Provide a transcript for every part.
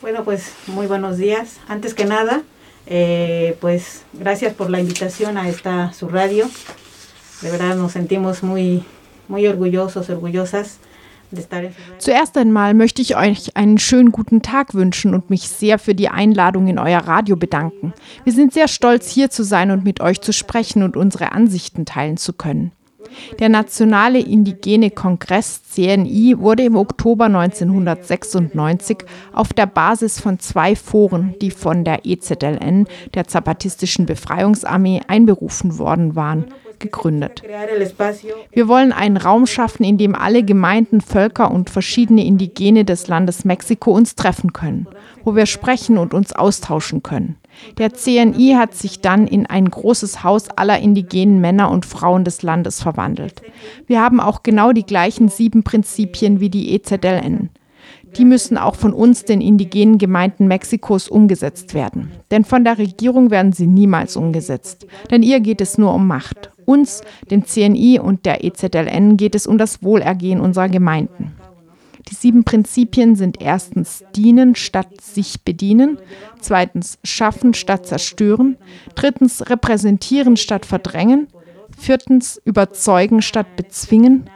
Bueno, pues muy buenos días. Antes que nada, eh, pues gracias por la invitación a esta su radio. De verdad nos sentimos muy, muy orgullosos, orgullosas Zuerst einmal möchte ich euch einen schönen guten Tag wünschen und mich sehr für die Einladung in euer Radio bedanken. Wir sind sehr stolz, hier zu sein und mit euch zu sprechen und unsere Ansichten teilen zu können. Der Nationale Indigene Kongress CNI wurde im Oktober 1996 auf der Basis von zwei Foren, die von der EZLN, der Zapatistischen Befreiungsarmee, einberufen worden waren, gegründet. Wir wollen einen Raum schaffen, in dem alle Gemeinden, Völker und verschiedene Indigene des Landes Mexiko uns treffen können, wo wir sprechen und uns austauschen können. Der CNI hat sich dann in ein großes Haus aller indigenen Männer und Frauen des Landes verwandelt. Wir haben auch genau die gleichen sieben Prinzipien wie die EZLN. Die müssen auch von uns, den indigenen Gemeinden Mexikos, umgesetzt werden. Denn von der Regierung werden sie niemals umgesetzt. Denn ihr geht es nur um Macht. Uns, dem CNI und der EZLN, geht es um das Wohlergehen unserer Gemeinden. Die sieben Prinzipien sind erstens dienen statt sich bedienen, zweitens schaffen statt zerstören, drittens repräsentieren statt verdrängen, viertens überzeugen statt bezwingen,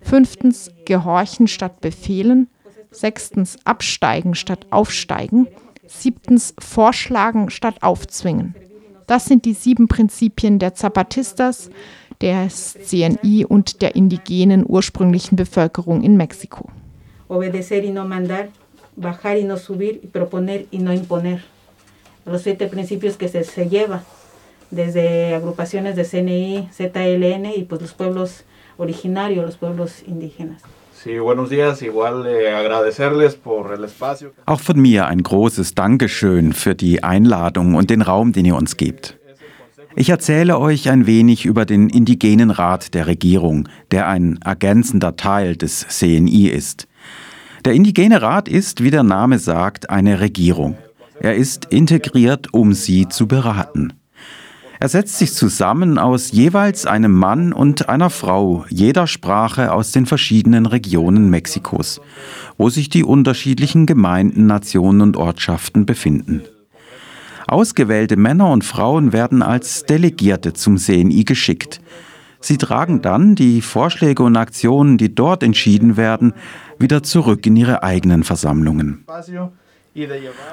fünftens gehorchen statt befehlen, sechstens absteigen statt aufsteigen, siebtens vorschlagen statt aufzwingen. Das sind die sieben Prinzipien der Zapatistas, des CNI und der indigenen ursprünglichen Bevölkerung in Mexiko. obedecer y no mandar, bajar y no subir, proponer y no imponer. Los siete principios que se, se lleva desde agrupaciones de CNI, ZLN y pues los pueblos originarios, los pueblos indígenas. Eh. Auch von mir ein großes Dankeschön für die Einladung und den Raum, den ihr uns gebt. Ich erzähle euch ein wenig über den Indigenen Rat der Regierung, der ein ergänzender Teil des CNI ist. Der Indigene Rat ist, wie der Name sagt, eine Regierung. Er ist integriert, um sie zu beraten. Er setzt sich zusammen aus jeweils einem Mann und einer Frau jeder Sprache aus den verschiedenen Regionen Mexikos, wo sich die unterschiedlichen Gemeinden, Nationen und Ortschaften befinden. Ausgewählte Männer und Frauen werden als Delegierte zum CNI geschickt. Sie tragen dann die Vorschläge und Aktionen, die dort entschieden werden, wieder zurück in ihre eigenen Versammlungen.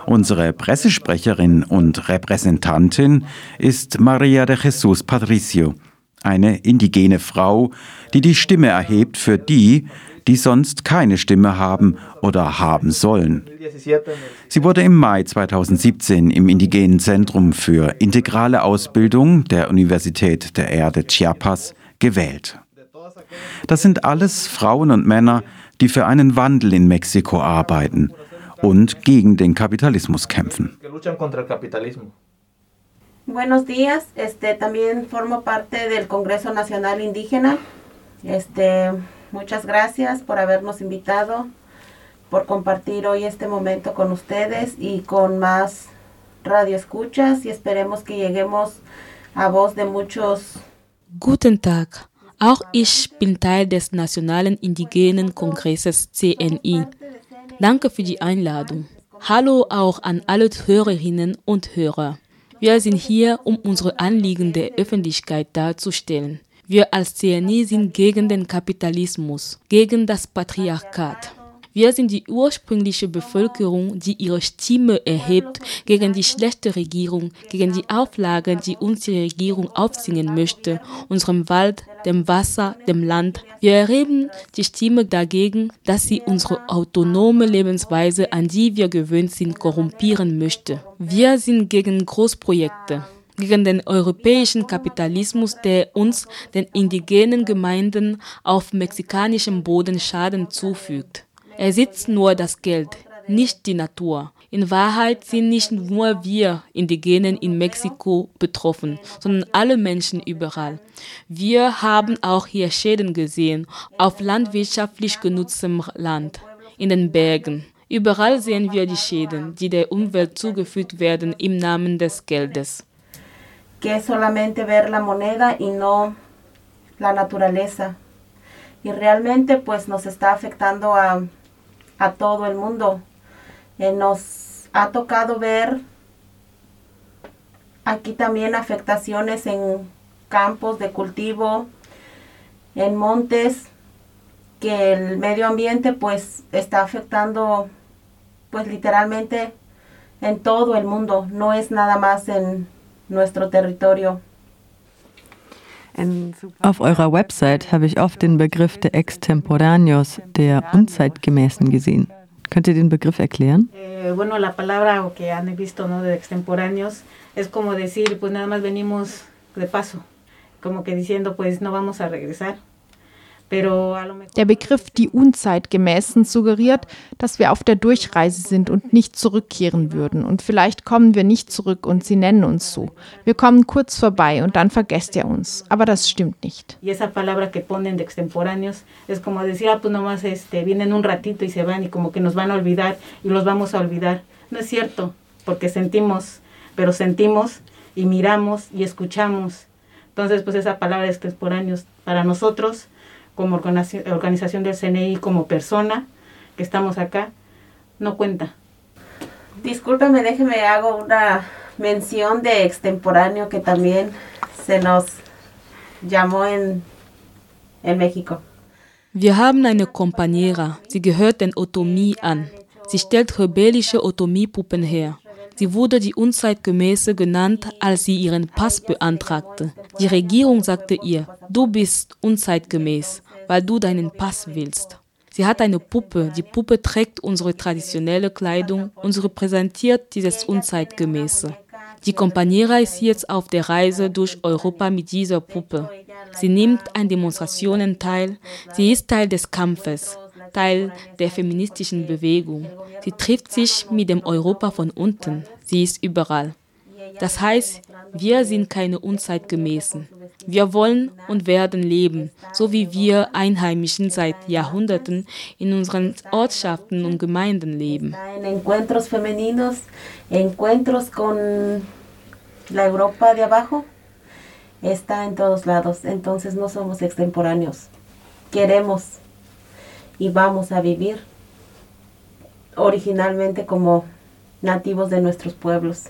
Unsere Pressesprecherin und Repräsentantin ist Maria de Jesus Patricio, eine indigene Frau, die die Stimme erhebt für die, die sonst keine Stimme haben oder haben sollen. Sie wurde im Mai 2017 im Indigenen Zentrum für integrale Ausbildung der Universität der Erde Chiapas gewählt. Das sind alles Frauen und Männer, die für einen Wandel in Mexiko arbeiten und gegen den Kapitalismus kämpfen. Buenos días, este, también formo parte del Congreso Nacional Indígena. Este, muchas gracias por habernos invitado, por compartir hoy este momento con ustedes y con más radioescuchas y esperemos que lleguemos a voz de muchos. Guten Tag. Auch ich bin Teil des Nationalen Indigenen Kongresses CNI. Danke für die Einladung. Hallo auch an alle Hörerinnen und Hörer. Wir sind hier, um unsere Anliegen der Öffentlichkeit darzustellen. Wir als CNI sind gegen den Kapitalismus, gegen das Patriarchat. Wir sind die ursprüngliche Bevölkerung, die ihre Stimme erhebt gegen die schlechte Regierung, gegen die Auflagen, die uns die Regierung aufzwingen möchte, unserem Wald, dem Wasser, dem Land. Wir erheben die Stimme dagegen, dass sie unsere autonome Lebensweise, an die wir gewöhnt sind, korrumpieren möchte. Wir sind gegen Großprojekte gegen den europäischen Kapitalismus, der uns, den indigenen Gemeinden auf mexikanischem Boden Schaden zufügt. Er sitzt nur das Geld, nicht die Natur. In Wahrheit sind nicht nur wir Indigenen in Mexiko betroffen, sondern alle Menschen überall. Wir haben auch hier Schäden gesehen auf landwirtschaftlich genutztem Land, in den Bergen. Überall sehen wir die Schäden, die der Umwelt zugefügt werden im Namen des Geldes. Que solamente ver la moneda y no la naturaleza. Y realmente pues nos está afectando a a todo el mundo. Eh, nos ha tocado ver aquí también afectaciones en campos de cultivo, en montes, que el medio ambiente pues está afectando pues literalmente en todo el mundo, no es nada más en nuestro territorio. Auf eurer Website habe ich oft den Begriff der Extemporáneos, der Unzeitgemäßen gesehen. Könnt ihr den Begriff erklären? Bueno, la palabra que han visto ¿no? de extemporáneos es como decir, pues nada más venimos de paso, como que diciendo, pues no vamos a regresar. Der Begriff die Unzeitgemäßen suggeriert, dass wir auf der Durchreise sind und nicht zurückkehren würden. Und vielleicht kommen wir nicht zurück und sie nennen uns so. Wir kommen kurz vorbei und dann vergesst ihr uns. Aber das stimmt nicht. Ah. No es cierto, porque sentimos, pero sentimos y miramos y escuchamos. Entonces, pues esa palabra extemporáneos para nosotros como organización del CNI, como persona que estamos acá, no cuenta. Discúlpame, déjeme hago una mención de extemporáneo que también se nos llamó en, en México. Wir haben eine Compañera, sie gehört den Otomie an. Sie stellt rebellische Otomie-Puppen her. Sie wurde die Unzeitgemäße genannt, als sie ihren Pass beantragte. Die Regierung sagte ihr, du bist unzeitgemäß, weil du deinen Pass willst. Sie hat eine Puppe. Die Puppe trägt unsere traditionelle Kleidung und repräsentiert dieses Unzeitgemäße. Die Companiera ist jetzt auf der Reise durch Europa mit dieser Puppe. Sie nimmt an Demonstrationen teil. Sie ist Teil des Kampfes. Teil der feministischen Bewegung. Sie trifft sich mit dem Europa von unten. Sie ist überall. Das heißt, wir sind keine Unzeitgemäßen. Wir wollen und werden leben, so wie wir Einheimischen seit Jahrhunderten in unseren Ortschaften und Gemeinden leben. Encuentros femeninos, encuentros con la Europa de abajo, está en todos lados. Entonces no somos extemporáneos. Queremos y vamos a vivir originalmente como nativos de nuestros pueblos.